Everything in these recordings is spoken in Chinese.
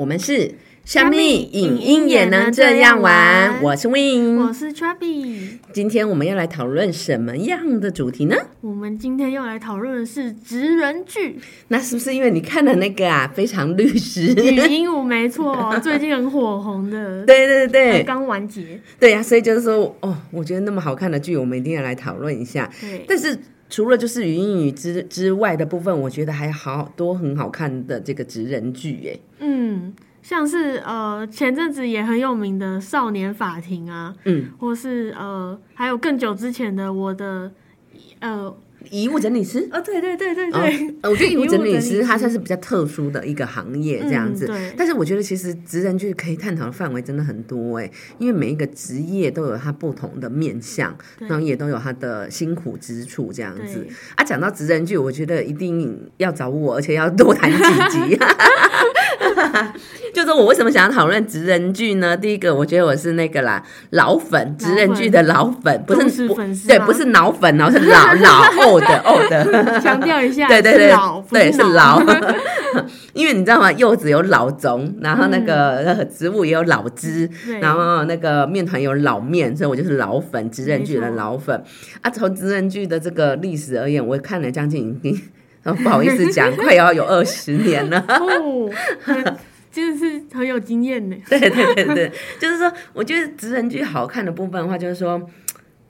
我们是生命影音也能这样玩。我是 Win，我是 Chubby。今天我们要来讨论什么样的主题呢？我们今天要来讨论的是职人剧。那是不是因为你看了那个啊，非常律师语音舞？没错，最近很火红的。对对对，刚完结。对呀，所以就是说，哦，我觉得那么好看的剧，我们一定要来讨论一下。对，但是。除了就是语音语之之外的部分，我觉得还好多很好看的这个职人剧耶。嗯，像是呃前阵子也很有名的《少年法庭》啊，嗯，或是呃还有更久之前的我的呃。遗物整理师哦，对对对对对，我觉得遗物整理师他算是比较特殊的一个行业这样子，对。但是我觉得其实职人剧可以探讨的范围真的很多哎，因为每一个职业都有它不同的面向，然后也都有它的辛苦之处这样子。啊，讲到职人剧，我觉得一定要找我，而且要多谈几集。就说我为什么想要讨论职人剧呢？第一个，我觉得我是那个啦，老粉职人剧的老粉，不是粉丝，对，不是脑粉哦，是老 老 old old。强调一下，对对对，对是老。因为你知道吗？柚子有老种，然后那个植物也有老枝，然后那个面团有老面，所以我就是老粉职人剧的老粉。啊，从职人剧的这个历史而言，我看了将近已经。不好意思讲，快要有二十年了。哦，真的是很有经验呢。对对对对，就是说，我觉得职人剧好看的部分的话，就是说，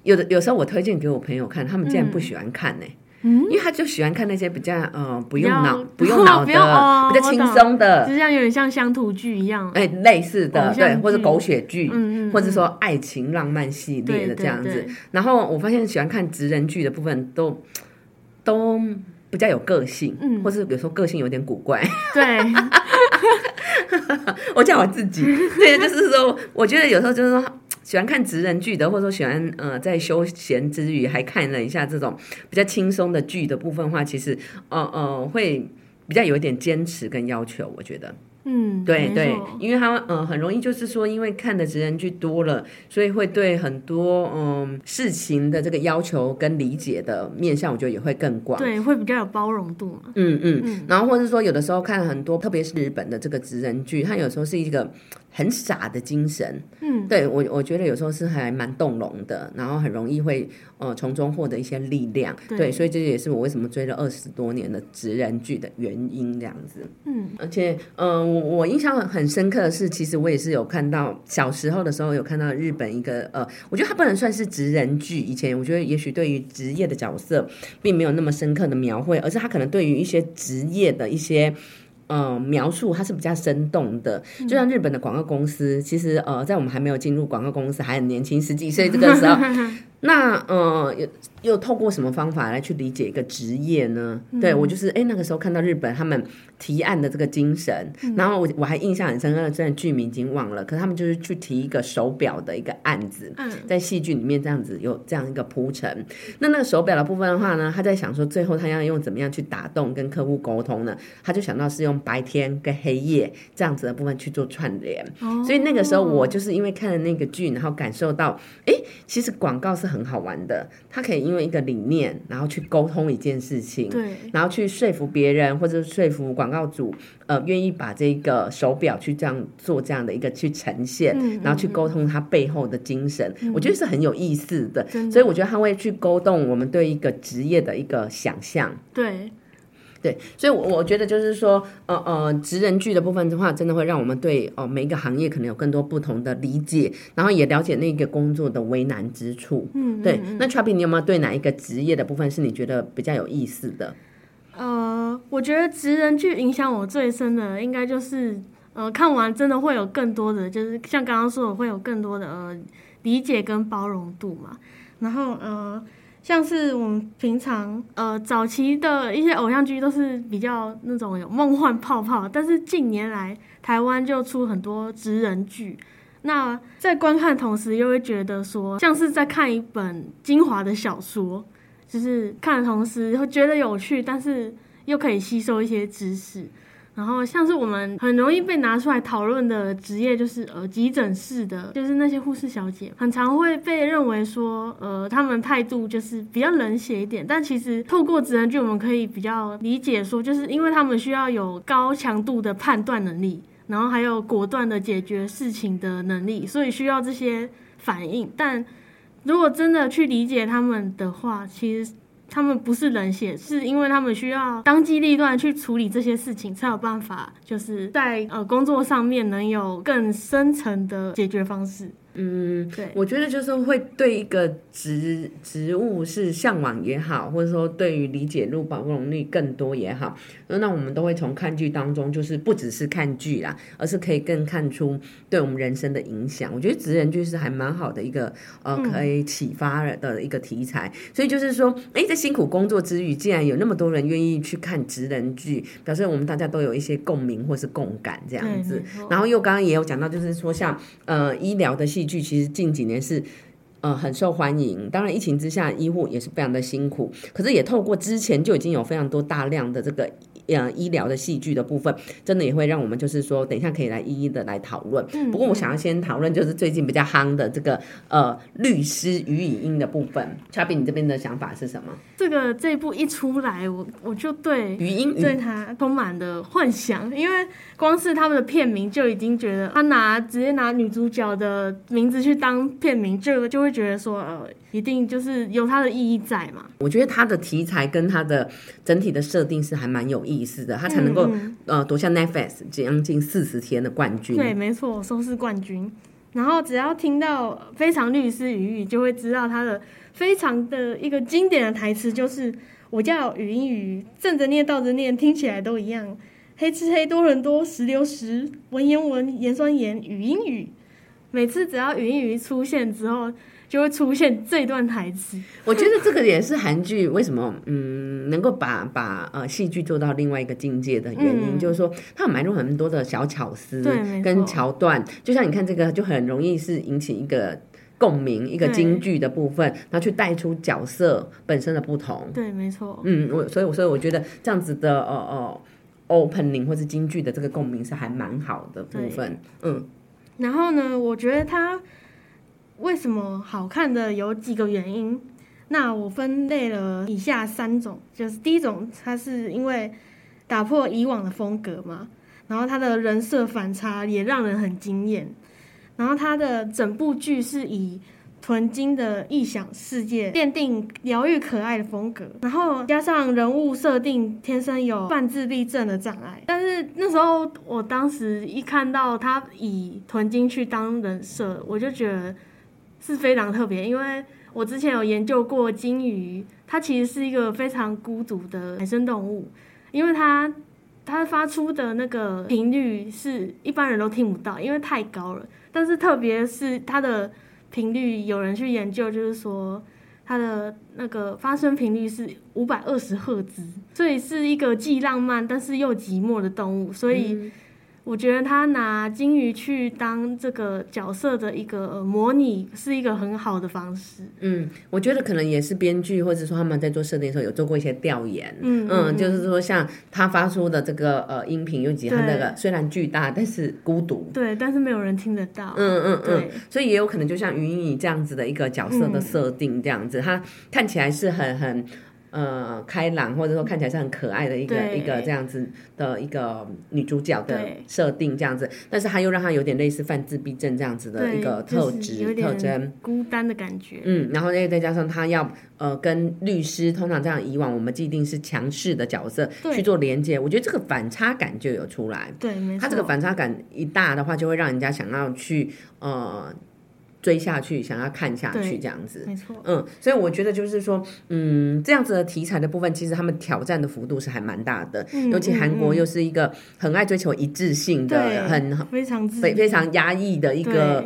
有的有时候我推荐给我朋友看，他们竟然不喜欢看呢。嗯，因为他就喜欢看那些比较呃不用脑不用脑的比较轻松的，就像有点像乡土剧一样。哎，类似的对，或者狗血剧，嗯嗯，或者说爱情浪漫系列的这样子。然后我发现喜欢看职人剧的部分都都。比较有个性，嗯，或是有时候个性有点古怪，对，我讲我自己，对，就是说，我觉得有时候就是说，喜欢看职人剧的，或者说喜欢呃，在休闲之余还看了一下这种比较轻松的剧的部分话，其实呃呃会比较有一点坚持跟要求，我觉得。嗯，对对，因为他嗯很容易就是说，因为看的职人剧多了，所以会对很多嗯事情的这个要求跟理解的面向，我觉得也会更广。对，会比较有包容度嘛。嗯嗯，然后或者是说有的时候看很多，特别是日本的这个职人剧，它有时候是一个。很傻的精神，嗯，对我我觉得有时候是还蛮动容的，然后很容易会呃从中获得一些力量，对，所以这也是我为什么追了二十多年的职人剧的原因，这样子，嗯，而且嗯我我印象很深刻的是，其实我也是有看到小时候的时候有看到日本一个呃，我觉得它不能算是职人剧，以前我觉得也许对于职业的角色并没有那么深刻的描绘，而是他可能对于一些职业的一些。嗯，描述它是比较生动的，就像日本的广告公司，其实呃，在我们还没有进入广告公司，还很年轻，十几岁这个时候。那呃，又又透过什么方法来去理解一个职业呢？对我就是哎，那个时候看到日本他们提案的这个精神，然后我我还印象很深刻，虽然剧名已经忘了，可是他们就是去提一个手表的一个案子，嗯在戏剧里面这样子有这样一个铺陈。那那个手表的部分的话呢，他在想说最后他要用怎么样去打动跟客户沟通呢？他就想到是用白天跟黑夜这样子的部分去做串联。所以那个时候我就是因为看了那个剧，然后感受到，哎，其实广告是。很好玩的，他可以因为一个理念，然后去沟通一件事情，对，然后去说服别人，或者说服广告主，呃，愿意把这个手表去这样做这样的一个去呈现，然后去沟通他背后的精神，我觉得是很有意思的。所以我觉得他会去勾动我们对一个职业的一个想象，对。对，所以，我我觉得就是说，呃呃，职人剧的部分的话，真的会让我们对哦每一个行业可能有更多不同的理解，然后也了解那个工作的为难之处。嗯，对。那 Chubby，你有没有对哪一个职业的部分是你觉得比较有意思的？呃，我觉得职人剧影响我最深的，应该就是呃看完真的会有更多的，就是像刚刚说的，会有更多的呃理解跟包容度嘛。然后呃。像是我们平常呃早期的一些偶像剧都是比较那种有梦幻泡泡，但是近年来台湾就出很多职人剧，那在观看同时又会觉得说像是在看一本精华的小说，就是看的同时会觉得有趣，但是又可以吸收一些知识。然后像是我们很容易被拿出来讨论的职业，就是呃急诊室的，就是那些护士小姐，很常会被认为说，呃他们态度就是比较冷血一点。但其实透过职人剧，我们可以比较理解说，就是因为他们需要有高强度的判断能力。然后还有果断的解决事情的能力，所以需要这些反应。但如果真的去理解他们的话，其实。他们不是冷血，是因为他们需要当机立断去处理这些事情，才有办法，就是在呃工作上面能有更深层的解决方式。嗯，对，我觉得就是会对一个植植物是向往也好，或者说对于理解入保容力更多也好，那我们都会从看剧当中，就是不只是看剧啦，而是可以更看出对我们人生的影响。我觉得职人剧是还蛮好的一个呃，可以启发的一个题材。所以就是说，哎，在辛苦工作之余，既然有那么多人愿意去看职人剧，表示我们大家都有一些共鸣或是共感这样子。然后又刚刚也有讲到，就是说像呃医疗的戏剧，其实近几年是呃很受欢迎。当然疫情之下，医护也是非常的辛苦，可是也透过之前就已经有非常多大量的这个。呃，医疗的戏剧的部分，真的也会让我们就是说，等一下可以来一一的来讨论。不过我想要先讨论就是最近比较夯的这个呃律师与影音的部分。c h a b 你这边的想法是什么？这个这一部一出来，我我就对语音对他充满的幻想，因为光是他们的片名就已经觉得他拿直接拿女主角的名字去当片名，就就会觉得说呃，一定就是有它的意义在嘛。我觉得它的题材跟它的整体的设定是还蛮有意。思的，它才能够呃夺下 Netflix 将近四十天的冠军。对，没错，收视冠军。然后只要听到《非常律师语语》，就会知道他的非常的一个经典的台词，就是我叫语音语，正着念倒着念，听起来都一样。黑吃黑，多伦多，石榴石，文言文，盐酸盐，语音语。每次只要语音语出现之后。就会出现这段台词。我觉得这个也是韩剧为什么嗯能够把把呃戏剧做到另外一个境界的原因，就是说它埋入很多的小巧思跟桥段。就像你看这个，就很容易是引起一个共鸣，一个京剧的部分，然后去带出角色本身的不同。对，没错。嗯，我所以我所以我觉得这样子的呃呃 opening 或是京剧的这个共鸣是还蛮好的部分。嗯，然后呢，我觉得它。为什么好看的有几个原因？那我分类了以下三种，就是第一种，它是因为打破以往的风格嘛，然后它的人设反差也让人很惊艳，然后它的整部剧是以屯金的异想世界奠定疗愈可爱的风格，然后加上人物设定天生有半自闭症的障碍，但是那时候我当时一看到他以屯金去当人设，我就觉得。是非常特别，因为我之前有研究过金鱼，它其实是一个非常孤独的海生动物，因为它它发出的那个频率是一般人都听不到，因为太高了。但是特别是它的频率，有人去研究，就是说它的那个发声频率是五百二十赫兹，所以是一个既浪漫但是又寂寞的动物，所以。我觉得他拿金鱼去当这个角色的一个模拟，是一个很好的方式。嗯，我觉得可能也是编剧或者说他们在做设定的时候有做过一些调研。嗯嗯，就是说像他发出的这个呃音频，尤其他那个虽然巨大，但是孤独。对，但是没有人听得到。嗯嗯嗯，所以也有可能就像云影这样子的一个角色的设定，这样子，他看起来是很很。呃，开朗或者说看起来是很可爱的一个一个这样子的一个女主角的设定这样子，但是他又让她有点类似犯自闭症这样子的一个特质特征，孤单的感觉。嗯，然后再再加上她要呃跟律师通常这样以往我们既定是强势的角色去做连接，我觉得这个反差感就有出来。对，没错。他这个反差感一大的话，就会让人家想要去呃。追下去，想要看下去，这样子，没错，嗯，所以我觉得就是说，嗯，这样子的题材的部分，其实他们挑战的幅度是还蛮大的，尤其韩国又是一个很爱追求一致性的，很非常非非常压抑的一个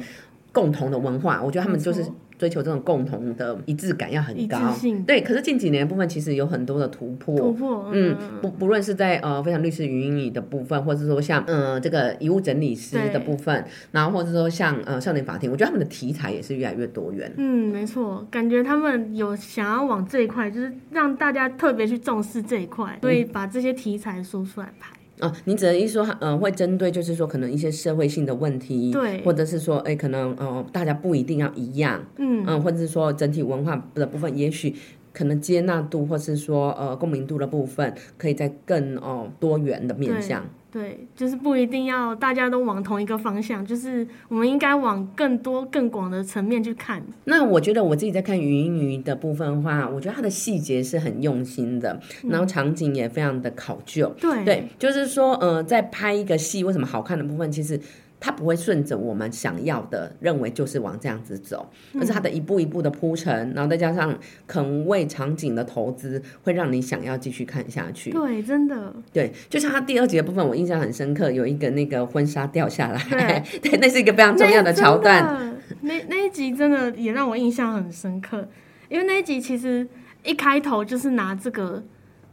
共同的文化，我觉得他们就是。追求这种共同的一致感要很高，对。可是近几年部分其实有很多的突破，突破，嗯，不不论是在呃非常律师语音语的部分，或者说像嗯这个遗物整理师的部分，然后或者说像呃少年法庭，我觉得他们的题材也是越来越多元。嗯，没错，感觉他们有想要往这一块，就是让大家特别去重视这一块，所以把这些题材说出来拍。啊，你只能一说，嗯，会针对就是说可能一些社会性的问题，对，或者是说，哎，可能呃，大家不一定要一样，嗯嗯，或者是说整体文化的部分，也许可能接纳度或是说呃共鸣度的部分，可以在更哦多元的面向。对，就是不一定要大家都往同一个方向，就是我们应该往更多更广的层面去看。那我觉得我自己在看云音语的部分的话，我觉得它的细节是很用心的，然后场景也非常的考究。对对，就是说，呃，在拍一个戏，为什么好看的部分，其实。它不会顺着我们想要的认为就是往这样子走，而是它的一步一步的铺陈，然后再加上肯为场景的投资，会让你想要继续看下去。对，真的。对，就像它第二集的部分，我印象很深刻，有一个那个婚纱掉下来，对，那是一个非常重要的桥段。那那一集真的也让我印象很深刻，因为那一集其实一开头就是拿这个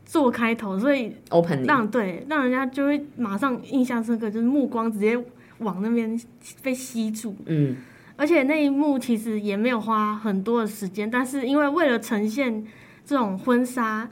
做开头，所以 open 让对让人家就会马上印象深刻，就是目光直接。往那边被吸住，嗯，而且那一幕其实也没有花很多的时间，但是因为为了呈现这种婚纱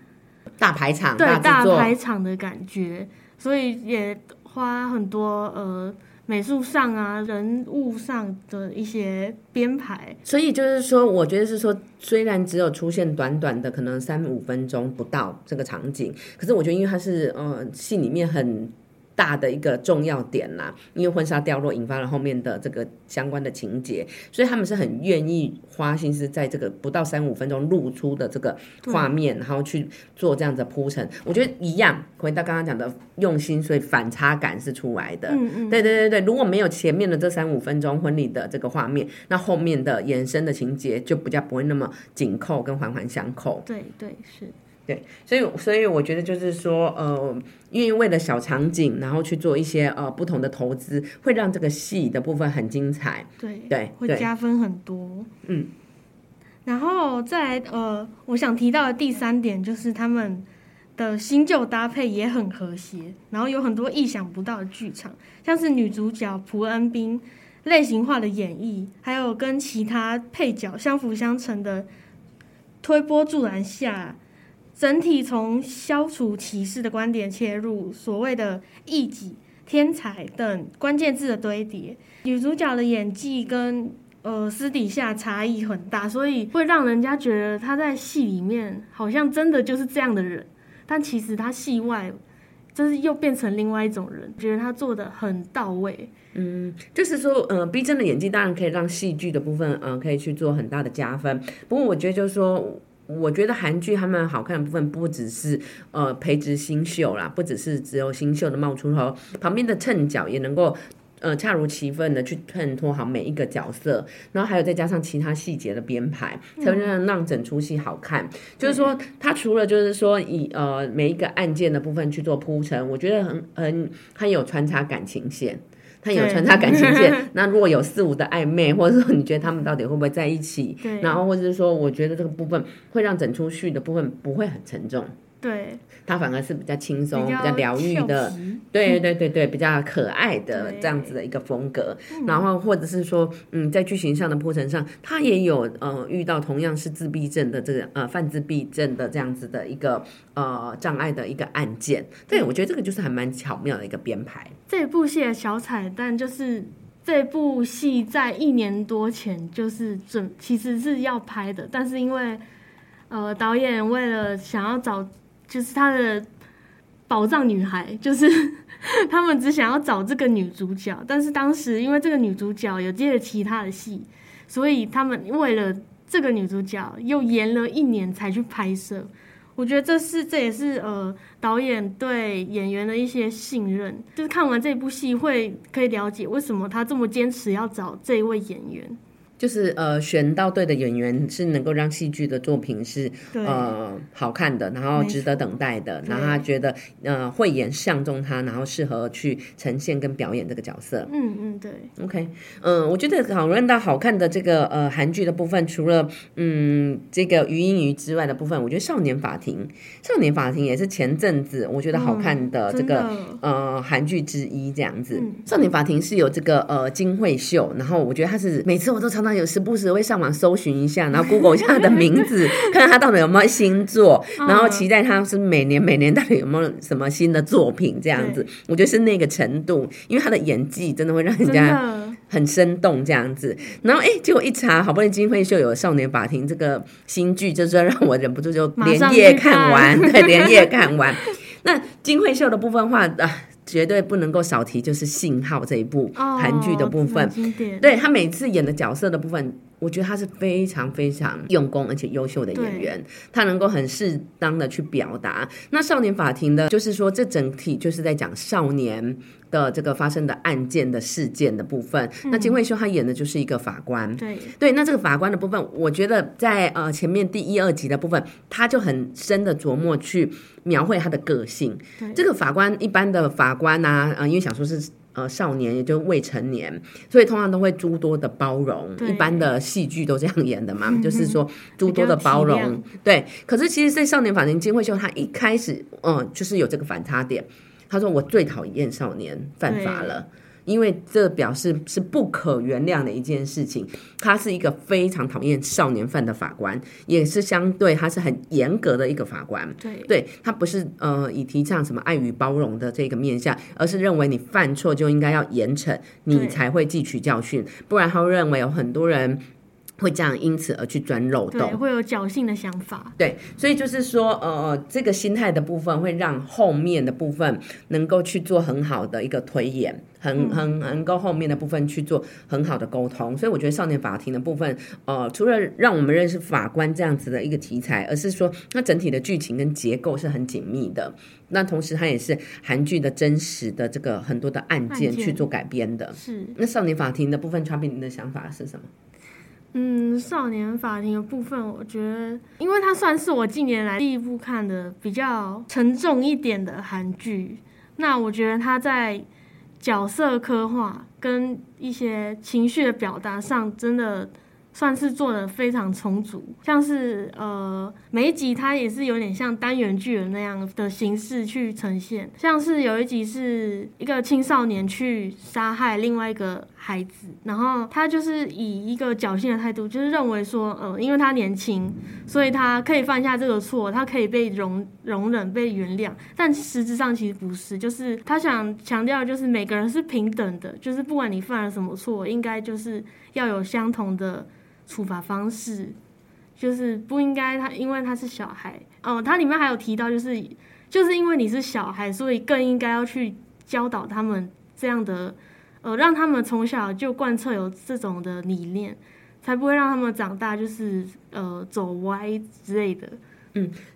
大排场，对大排场的感觉，所以也花很多呃美术上啊人物上的一些编排。所以就是说，我觉得是说，虽然只有出现短短的可能三五分钟不到这个场景，可是我觉得因为它是呃戏里面很。大的一个重要点啦，因为婚纱掉落引发了后面的这个相关的情节，所以他们是很愿意花心思在这个不到三五分钟露出的这个画面，然后去做这样的铺陈。我觉得一样，回到刚刚讲的用心，所以反差感是出来的。嗯嗯，对对对对，如果没有前面的这三五分钟婚礼的这个画面，那后面的延伸的情节就比较不会那么紧扣跟环环相扣。对对是。对，所以所以我觉得就是说，呃，因为为了小场景，然后去做一些呃不同的投资，会让这个戏的部分很精彩。对对，会加分很多。嗯，然后再来呃，我想提到的第三点就是他们的新旧搭配也很和谐，然后有很多意想不到的剧场，像是女主角蒲恩斌类型化的演绎，还有跟其他配角相辅相成的推波助澜下。整体从消除歧视的观点切入，所谓的异己、天才等关键字的堆叠，女主角的演技跟呃私底下差异很大，所以会让人家觉得她在戏里面好像真的就是这样的人，但其实她戏外就是又变成另外一种人，觉得她做的很到位。嗯，就是说，呃，逼真的演技当然可以让戏剧的部分，嗯，可以去做很大的加分。不过我觉得就是说。我觉得韩剧他们好看的部分不只是呃培植新秀啦，不只是只有新秀的冒出头，旁边的衬角也能够呃恰如其分的去衬托好每一个角色，然后还有再加上其他细节的编排，才能让让整出戏好看。就是说，他除了就是说以呃每一个案件的部分去做铺陈，我觉得很很很有穿插感情线。他有穿插感情线，那如果有四五的暧昧，或者说你觉得他们到底会不会在一起？然后或者是说，我觉得这个部分会让整出戏的部分不会很沉重。对，它反而是比较轻松、比较疗愈的，对对对对，比较可爱的这样子的一个风格。然后或者是说，嗯，在剧情上的铺陈上，他也有呃遇到同样是自闭症的这个呃犯自闭症的这样子的一个呃障碍的一个案件。对，我觉得这个就是还蛮巧妙的一个编排。这部戏的小彩蛋就是这部戏在一年多前就是准其实是要拍的，但是因为呃导演为了想要找。就是他的宝藏女孩，就是 他们只想要找这个女主角，但是当时因为这个女主角有接了其他的戏，所以他们为了这个女主角又延了一年才去拍摄。我觉得这是这也是呃导演对演员的一些信任，就是看完这部戏会可以了解为什么他这么坚持要找这一位演员。就是呃，选到对的演员是能够让戏剧的作品是呃好看的，然后值得等待的，然后他觉得呃慧眼相中他，然后适合去呈现跟表演这个角色。嗯嗯，对。OK，嗯，我觉得讨论到好看的这个呃韩剧的部分，除了嗯这个余音余之外的部分，我觉得《少年法庭》《少年法庭》也是前阵子我觉得好看的这个呃韩剧之一。这样子，《少年法庭》是有这个呃金惠秀，然后我觉得他是每次我都常常。有时不时会上网搜寻一下，然后 Google 一下他的名字，看看他到底有没有新作，然后期待他是每年每年到底有没有什么新的作品这样子。我觉得是那个程度，因为他的演技真的会让人家很生动这样子。然后哎，结果一查，好不容易金惠秀有《少年法庭》这个新剧，就是让我忍不住就连夜看完，对，连夜看完。那金惠秀的部分话啊。绝对不能够少提，就是《信号》这一部哦韩剧的部分。对他每次演的角色的部分，我觉得他是非常非常用功而且优秀的演员，他能够很适当的去表达。那少年法庭的，就是说这整体就是在讲少年的这个发生的案件的事件的部分。那金惠秀他演的就是一个法官，对对，那这个法官的部分，我觉得在呃前面第一二集的部分，他就很深的琢磨去描绘他的个性。对这个法官一般的法官呐、呃，因为想说是。呃，少年也就是未成年，所以通常都会诸多的包容。一般的戏剧都这样演的嘛，就是说诸多的包容。对，可是其实，在少年法庭金惠秀，他一开始，嗯，就是有这个反差点。他说：“我最讨厌少年犯法了。”因为这表示是不可原谅的一件事情。他是一个非常讨厌少年犯的法官，也是相对他是很严格的一个法官。对对他不是呃以提倡什么爱与包容的这个面向，而是认为你犯错就应该要严惩，你才会汲取教训，不然他会认为有很多人会这样因此而去钻漏对，洞。会有侥幸的想法，对，所以就是说，呃，这个心态的部分会让后面的部分能够去做很好的一个推演，很很能够后面的部分去做很好的沟通。所以我觉得少年法庭的部分，呃，除了让我们认识法官这样子的一个题材，而是说它整体的剧情跟结构是很紧密的。那同时，它也是韩剧的真实的这个很多的案件去做改编的。是那少年法庭的部分，差别你的想法是什么？嗯，少年法庭的部分，我觉得，因为它算是我近年来第一部看的比较沉重一点的韩剧。那我觉得它在角色刻画跟一些情绪的表达上，真的算是做的非常充足。像是呃，每一集它也是有点像单元剧的那样的形式去呈现。像是有一集是一个青少年去杀害另外一个孩子，然后他就是以一个侥幸的态度，就是认为说，呃，因为他年轻，所以他可以犯下这个错，他可以被容容忍、被原谅。但实质上其实不是，就是他想强调，就是每个人是平等的，就是不管你犯了什么错，应该就是要有相同的处罚方式，就是不应该他因为他是小孩哦，它里面还有提到，就是就是因为你是小孩，所以更应该要去教导他们这样的。呃，让他们从小就贯彻有这种的理念，才不会让他们长大就是呃走歪之类的。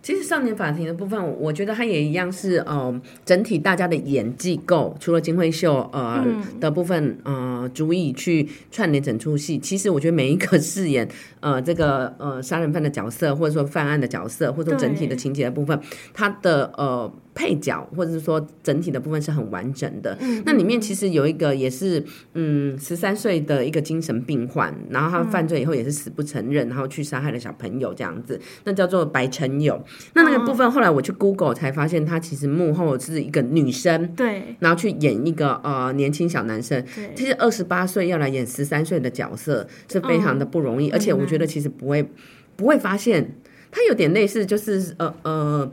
其实少年法庭的部分，我觉得它也一样是呃，整体大家的演技够，除了金惠秀呃、嗯的部分呃，足以去串联整出戏。其实我觉得每一个饰演呃这个呃杀人犯的角色，或者说犯案的角色，或者说整体的情节的部分，它的呃配角或者是说整体的部分是很完整的。嗯，那里面其实有一个也是嗯十三岁的一个精神病患，然后他犯罪以后也是死不承认，然后去杀害了小朋友这样子，那叫做白成友。那那个部分后来我去 Google 才发现，他其实幕后是一个女生。对然后去演一个呃年轻小男生，其实二十八岁要来演十三岁的角色是非常的不容易，而且我觉得其实不会不会发现，他有点类似就是呃呃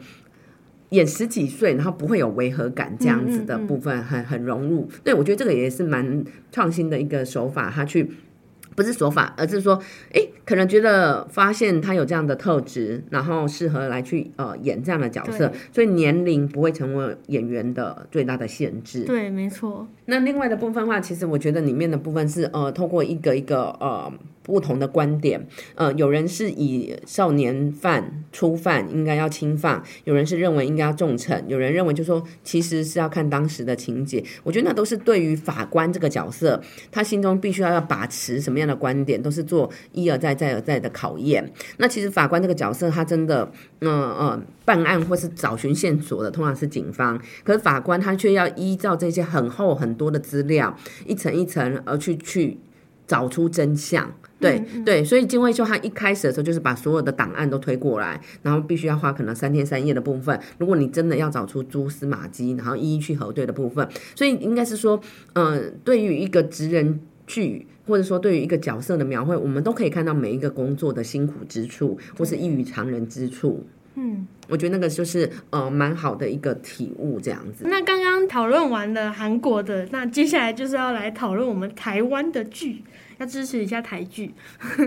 演十几岁，然后不会有违和感这样子的部分，很很融入。对我觉得这个也是蛮创新的一个手法，他去。不是手法，而是说，哎，可能觉得发现他有这样的特质，然后适合来去呃演这样的角色，所以年龄不会成为演员的最大的限制。对，没错，那另外的部分的话，其实我觉得里面的部分是呃，透过一个一个呃不同的观点，呃，有人是以少年犯初犯应该要轻放，有人是认为应该要重惩，有人认为就说其实是要看当时的情节。我觉得那都是对于法官这个角色，他心中必须要要把持什么样的观点，都是做一而再再而再的考验。那其实法官这个角色，他真的，嗯呃，办案或是找寻线索的，通常是警方，可是法官他却要依照这些很厚很多的资料，一层一层而去去找出真相。对、对，所以金惠秀他一开始的时候就是把所有的档案都推过来，然后必须要花可能三天三夜的部分。如果你真的要找出蛛丝马迹，然后一一去核对的部分，所以应该是说，嗯、对于一个职人剧。或者说，对于一个角色的描绘，我们都可以看到每一个工作的辛苦之处，或是异于常人之处。嗯。我觉得那个就是呃蛮好的一个体悟，这样子。那刚刚讨论完了韩国的，那接下来就是要来讨论我们台湾的剧，要支持一下台剧。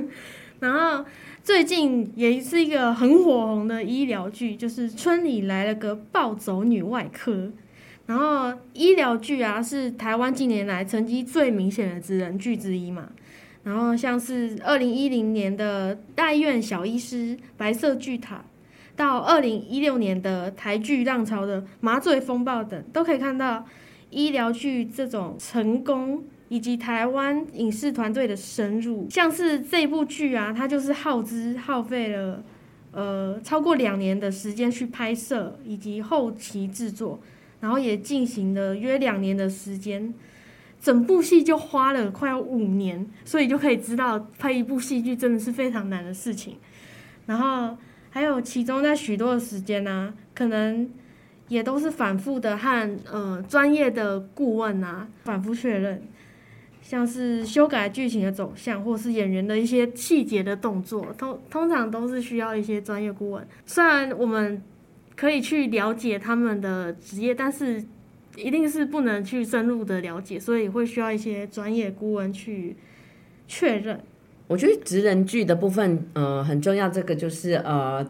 然后最近也是一个很火红的医疗剧，就是村里来了个暴走女外科。然后医疗剧啊，是台湾近年来成绩最明显的职人剧之一嘛。然后像是二零一零年的大医院小医师、白色巨塔，到二零一六年的台剧浪潮的麻醉风暴等，都可以看到医疗剧这种成功，以及台湾影视团队的深入。像是这部剧啊，它就是耗资耗费了呃超过两年的时间去拍摄以及后期制作。然后也进行了约两年的时间，整部戏就花了快要五年，所以就可以知道拍一部戏剧真的是非常难的事情。然后还有其中在许多的时间呢，可能也都是反复的和呃专业的顾问啊反复确认，像是修改剧情的走向，或是演员的一些细节的动作，通通常都是需要一些专业顾问。虽然我们。可以去了解他们的职业，但是一定是不能去深入的了解，所以会需要一些专业顾问去确认。我觉得职人剧的部分，呃，很重要。这个就是呃，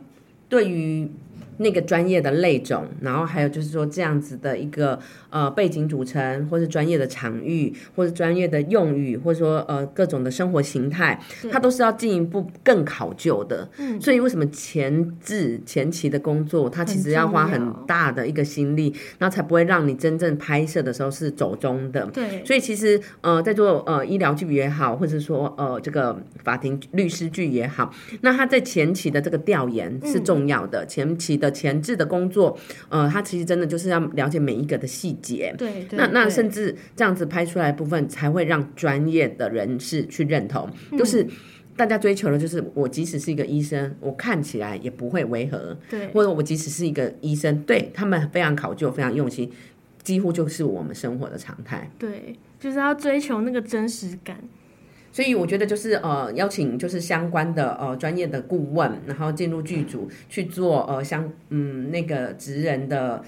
对于。那个专业的类种，然后还有就是说这样子的一个呃背景组成，或是专业的场域，或是专业的用语，或者说呃各种的生活形态，它都是要进一步更考究的。嗯，所以为什么前置前期的工作，它其实要花很大的一个心力，然后才不会让你真正拍摄的时候是走中的。对，所以其实呃在做呃医疗剧也好，或者说呃这个法庭律师剧也好，那他在前期的这个调研是重要的，前期。的前置的工作，呃，他其实真的就是要了解每一个的细节，对，那那甚至这样子拍出来部分才会让专业的人士去认同，就是大家追求的，就是我即使是一个医生，我看起来也不会违和，对，或者我即使是一个医生，对他们非常考究、非常用心，几乎就是我们生活的常态，对，就是要追求那个真实感。所以我觉得就是呃邀请就是相关的呃专业的顾问，然后进入剧组去做呃相嗯那个职人的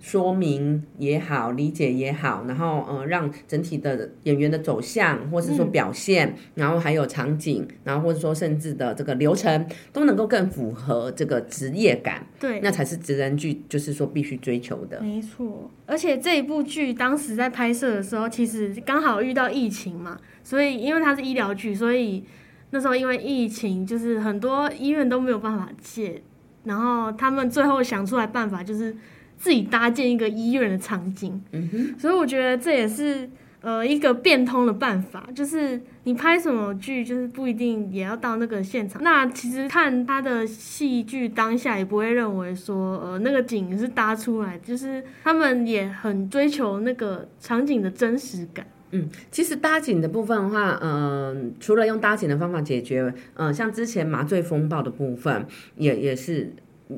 说明也好，理解也好，然后呃让整体的演员的走向或是说表现，然后还有场景，然后或者说甚至的这个流程都能够更符合这个职业感，对，那才是职人剧就是说必须追求的。没错，而且这一部剧当时在拍摄的时候，其实刚好遇到疫情嘛。所以，因为它是医疗剧，所以那时候因为疫情，就是很多医院都没有办法借，然后他们最后想出来办法，就是自己搭建一个医院的场景。嗯哼。所以我觉得这也是呃一个变通的办法，就是你拍什么剧，就是不一定也要到那个现场。那其实看他的戏剧当下，也不会认为说呃那个景是搭出来，就是他们也很追求那个场景的真实感。嗯，其实搭景的部分的话，嗯，除了用搭景的方法解决，嗯，像之前麻醉风暴的部分，也也是，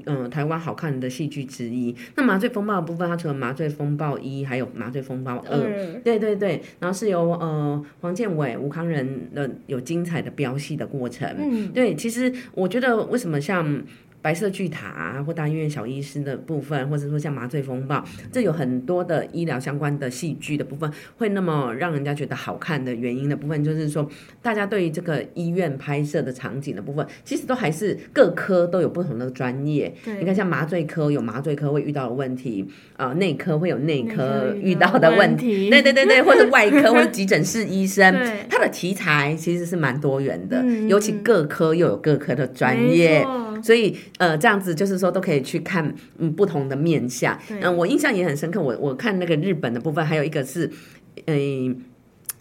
嗯，台湾好看的戏剧之一。那麻醉风暴的部分，它除了麻醉风暴一，还有麻醉风暴二，对对对，然后是由呃黄建伟、吴康仁的有精彩的飙戏的过程。嗯，对，其实我觉得为什么像。白色巨塔啊，或大医院小医师的部分，或者说像麻醉风暴，这有很多的医疗相关的戏剧的部分，会那么让人家觉得好看的原因的部分，就是说大家对于这个医院拍摄的场景的部分，其实都还是各科都有不同的专业。你看，像麻醉科有麻醉科会遇到的问题，啊，内科会有内科遇到的问题，对对对对，或者外科 或者急诊室医生，他的题材其实是蛮多元的，尤其各科又有各科的专业。所以，呃，这样子就是说都可以去看，嗯，不同的面相。嗯，我印象也很深刻。我我看那个日本的部分，还有一个是，嗯，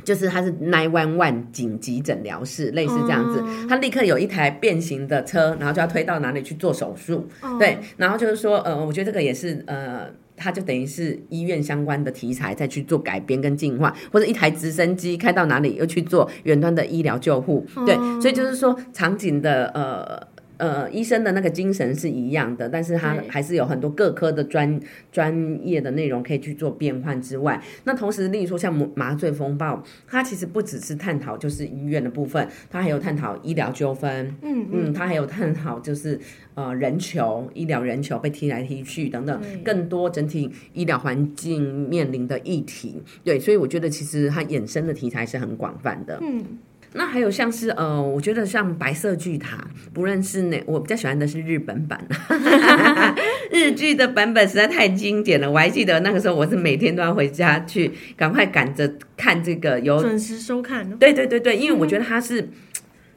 就是它是 nine one one 紧急诊疗室，类似这样子。它立刻有一台变形的车，然后就要推到哪里去做手术。对，然后就是说，呃，我觉得这个也是，呃，它就等于是医院相关的题材再去做改编跟进化，或者一台直升机开到哪里又去做远端的医疗救护。对，所以就是说场景的，呃。呃，医生的那个精神是一样的，但是他还是有很多各科的专专业的内容可以去做变换之外，那同时，例如说像麻麻醉风暴，它其实不只是探讨就是医院的部分，它还有探讨医疗纠纷，嗯嗯，它还有探讨就是呃人球医疗人球被踢来踢去等等，更多整体医疗环境面临的议题，对，所以我觉得其实它衍生的题材是很广泛的，嗯。那还有像是呃，我觉得像白色巨塔，不论是那我比较喜欢的是日本版，日剧的版本实在太经典了。我还记得那个时候，我是每天都要回家去赶快赶着看这个有准时收看。对对对对，因为我觉得 它是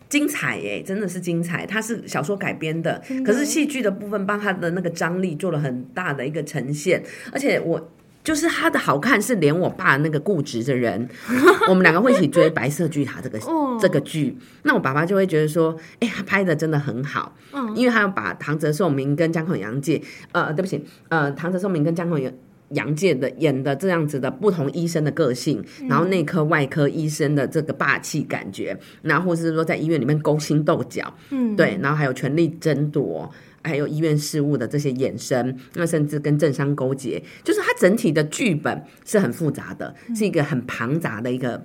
精彩耶，真的是精彩。它是小说改编的，可是戏剧的部分帮它的那个张力做了很大的一个呈现，而且我。就是他的好看是连我爸那个固执的人，我们两个会一起追《白色巨塔》这个这个剧，那我爸爸就会觉得说，哎，他拍的真的很好，嗯，因为他要把唐泽寿明跟江口洋介，呃，对不起，呃，唐泽寿明跟江口洋洋介的演的这样子的不同医生的个性，然后内科外科医生的这个霸气感觉，然后或是说在医院里面勾心斗角，嗯，对，然后还有权力争夺。还有医院事务的这些衍生，那甚至跟政商勾结，就是它整体的剧本是很复杂的，是一个很庞杂的一个。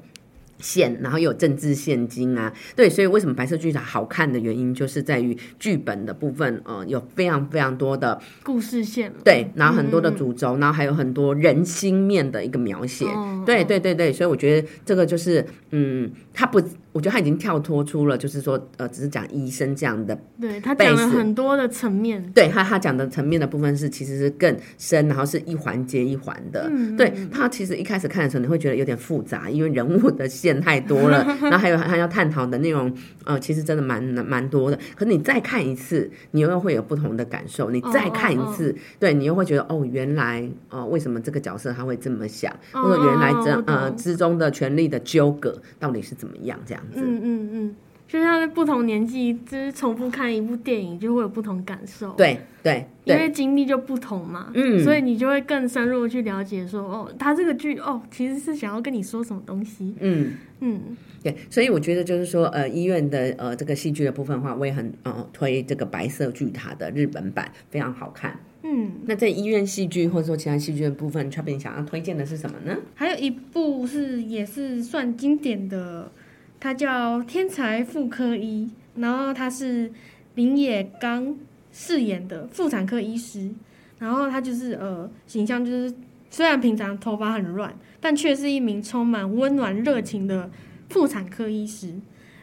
线，然后有政治现金啊，对，所以为什么白色巨塔好看的原因，就是在于剧本的部分，呃，有非常非常多的故事线，对，然后很多的主轴，然后还有很多人心面的一个描写，对，对，对，对，所以我觉得这个就是，嗯，他不，我觉得他已经跳脱出了，就是说，呃，只是讲医生这样的，对他讲了很多的层面，对他他讲的层面的部分是其实是更深，然后是一环接一环的，对他其实一开始看的时候你会觉得有点复杂，因为人物的。线太多了，然后还有他要探讨的内容，呃，其实真的蛮蛮多的。可是你再看一次，你又会有不同的感受。你再看一次，对你又会觉得哦，原来哦，为什么这个角色他会这么想，或者原来这呃之中的权力的纠葛到底是怎么样？这样子，嗯嗯嗯。就像在不同年纪，就是重复看一部电影，就会有不同感受。对对，因为经历就不同嘛，嗯，所以你就会更深入去了解，说哦，他这个剧哦，其实是想要跟你说什么东西。嗯嗯，对，所以我觉得就是说，呃，医院的呃这个戏剧的部分的话，我也很呃推这个白色巨塔的日本版，非常好看。嗯，那在医院戏剧或者说其他戏剧的部分 c h a p 想要推荐的是什么呢？还有一部是也是算经典的。它叫天才妇科医，然后他是林野刚饰演的妇产科医师，然后他就是呃形象就是虽然平常头发很乱，但却是一名充满温暖热情的妇产科医师，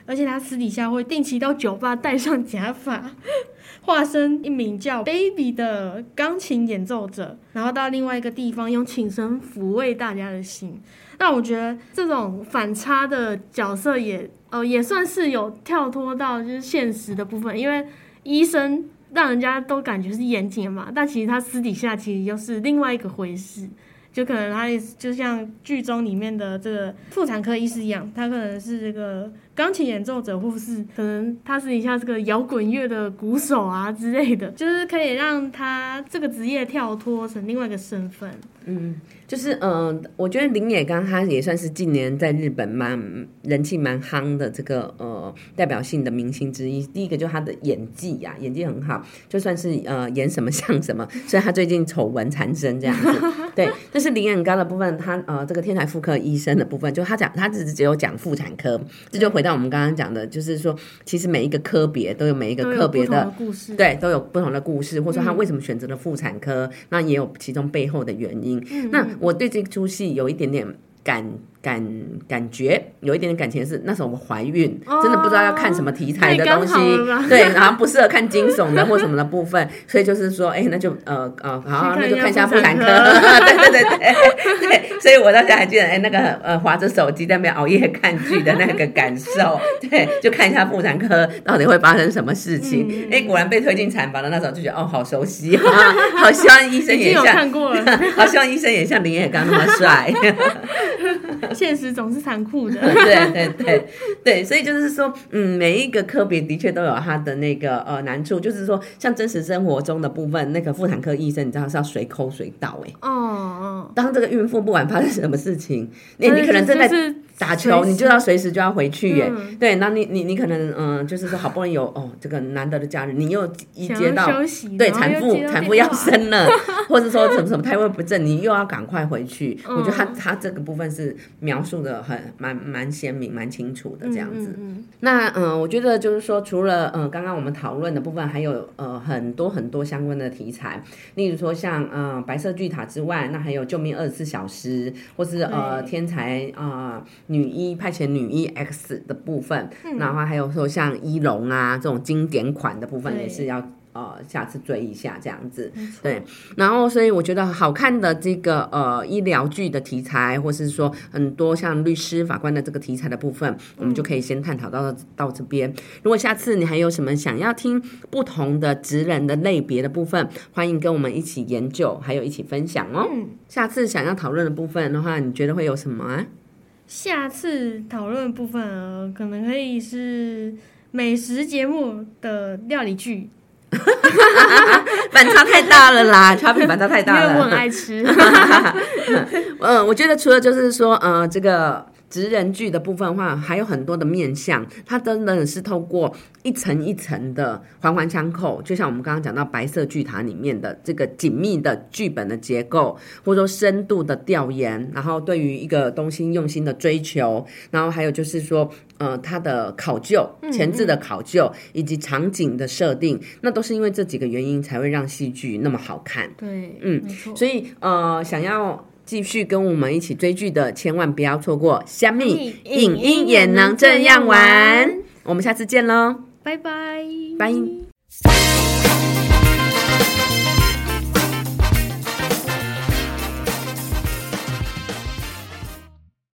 而且他私底下会定期到酒吧戴上假发，化身一名叫 Baby 的钢琴演奏者，然后到另外一个地方用琴声抚慰大家的心。那我觉得这种反差的角色也呃也算是有跳脱到就是现实的部分，因为医生让人家都感觉是严谨嘛，但其实他私底下其实又是另外一个回事，就可能他就像剧中里面的这个妇产科医师一样，他可能是这个钢琴演奏者，或是可能他是一下这个摇滚乐的鼓手啊之类的，就是可以让他这个职业跳脱成另外一个身份，嗯。就是嗯，我觉得林野刚他也算是近年在日本蛮人气蛮夯的这个呃代表性的明星之一。第一个就是他的演技呀，演技很好，就算是呃演什么像什么。虽然他最近丑闻缠身这样子，对。但是林野刚的部分，他呃这个天才妇科医生的部分，就他讲他只是只有讲妇产科，这就回到我们刚刚讲的，就是说其实每一个科别都有每一个科别的故事，对，都有不同的故事，或者说他为什么选择了妇产科，那也有其中背后的原因。那我对这出戏有一点点感。感感觉有一点点感情是那时候我怀孕，真的不知道要看什么题材的东西，对，然后不适合看惊悚的或什么的部分，所以就是说，哎，那就呃呃，好，那就看一下妇产科，对对对对对，所以我到现在还记得，哎，那个呃，划着手机在那边熬夜看剧的那个感受，对，就看一下妇产科到底会发生什么事情，哎，果然被推进产房的那时候就觉得，哦，好熟悉啊，好希望医生也像，好希望医生也像林野刚那么帅。现实总是残酷的，对对对对，所以就是说，嗯，每一个科别的确都有它的那个呃难处，就是说，像真实生活中的部分，那个妇产科医生，你知道是要随口随到哎，哦哦，当这个孕妇不管发生什么事情，你你可能正在。打球，你就要随时就要回去耶。对，那你你你可能嗯，就是说好不容易有哦这个难得的假日，你又一接到对产妇产妇要生了，或者说什么什么胎位不正，你又要赶快回去。我觉得他他这个部分是描述的很蛮蛮鲜明、蛮清楚的这样子。那嗯，我觉得就是说，除了嗯刚刚我们讨论的部分，还有呃很多很多相关的题材，例如说像嗯白色巨塔之外，那还有救命二十四小时，或是呃天才啊。女一派遣女一 X 的部分，然后还有说像一龙啊这种经典款的部分也是要。呃，下次追一下这样子，对，然后所以我觉得好看的这个呃医疗剧的题材，或是说很多像律师、法官的这个题材的部分，我们就可以先探讨到到这边。如果下次你还有什么想要听不同的职人的类别的部分，欢迎跟我们一起研究，还有一起分享哦。下次想要讨论的部分的话，你觉得会有什么啊？下次讨论部分呃，可能可以是美食节目的料理剧。反差太大了啦，差别反差太大了。因为我很爱吃。嗯，我觉得除了就是说，呃，这个。职人剧的部分的话，还有很多的面向，它真的是透过一层一层的环环相扣，就像我们刚刚讲到白色巨塔里面的这个紧密的剧本的结构，或者说深度的调研，然后对于一个东西用心的追求，然后还有就是说，呃，它的考究、前置的考究以及场景的设定，那都是因为这几个原因才会让戏剧那么好看。对，嗯，所以呃，想要。继续跟我们一起追剧的，千万不要错过。虾米影音也能这样玩，我们下次见喽，拜拜，拜。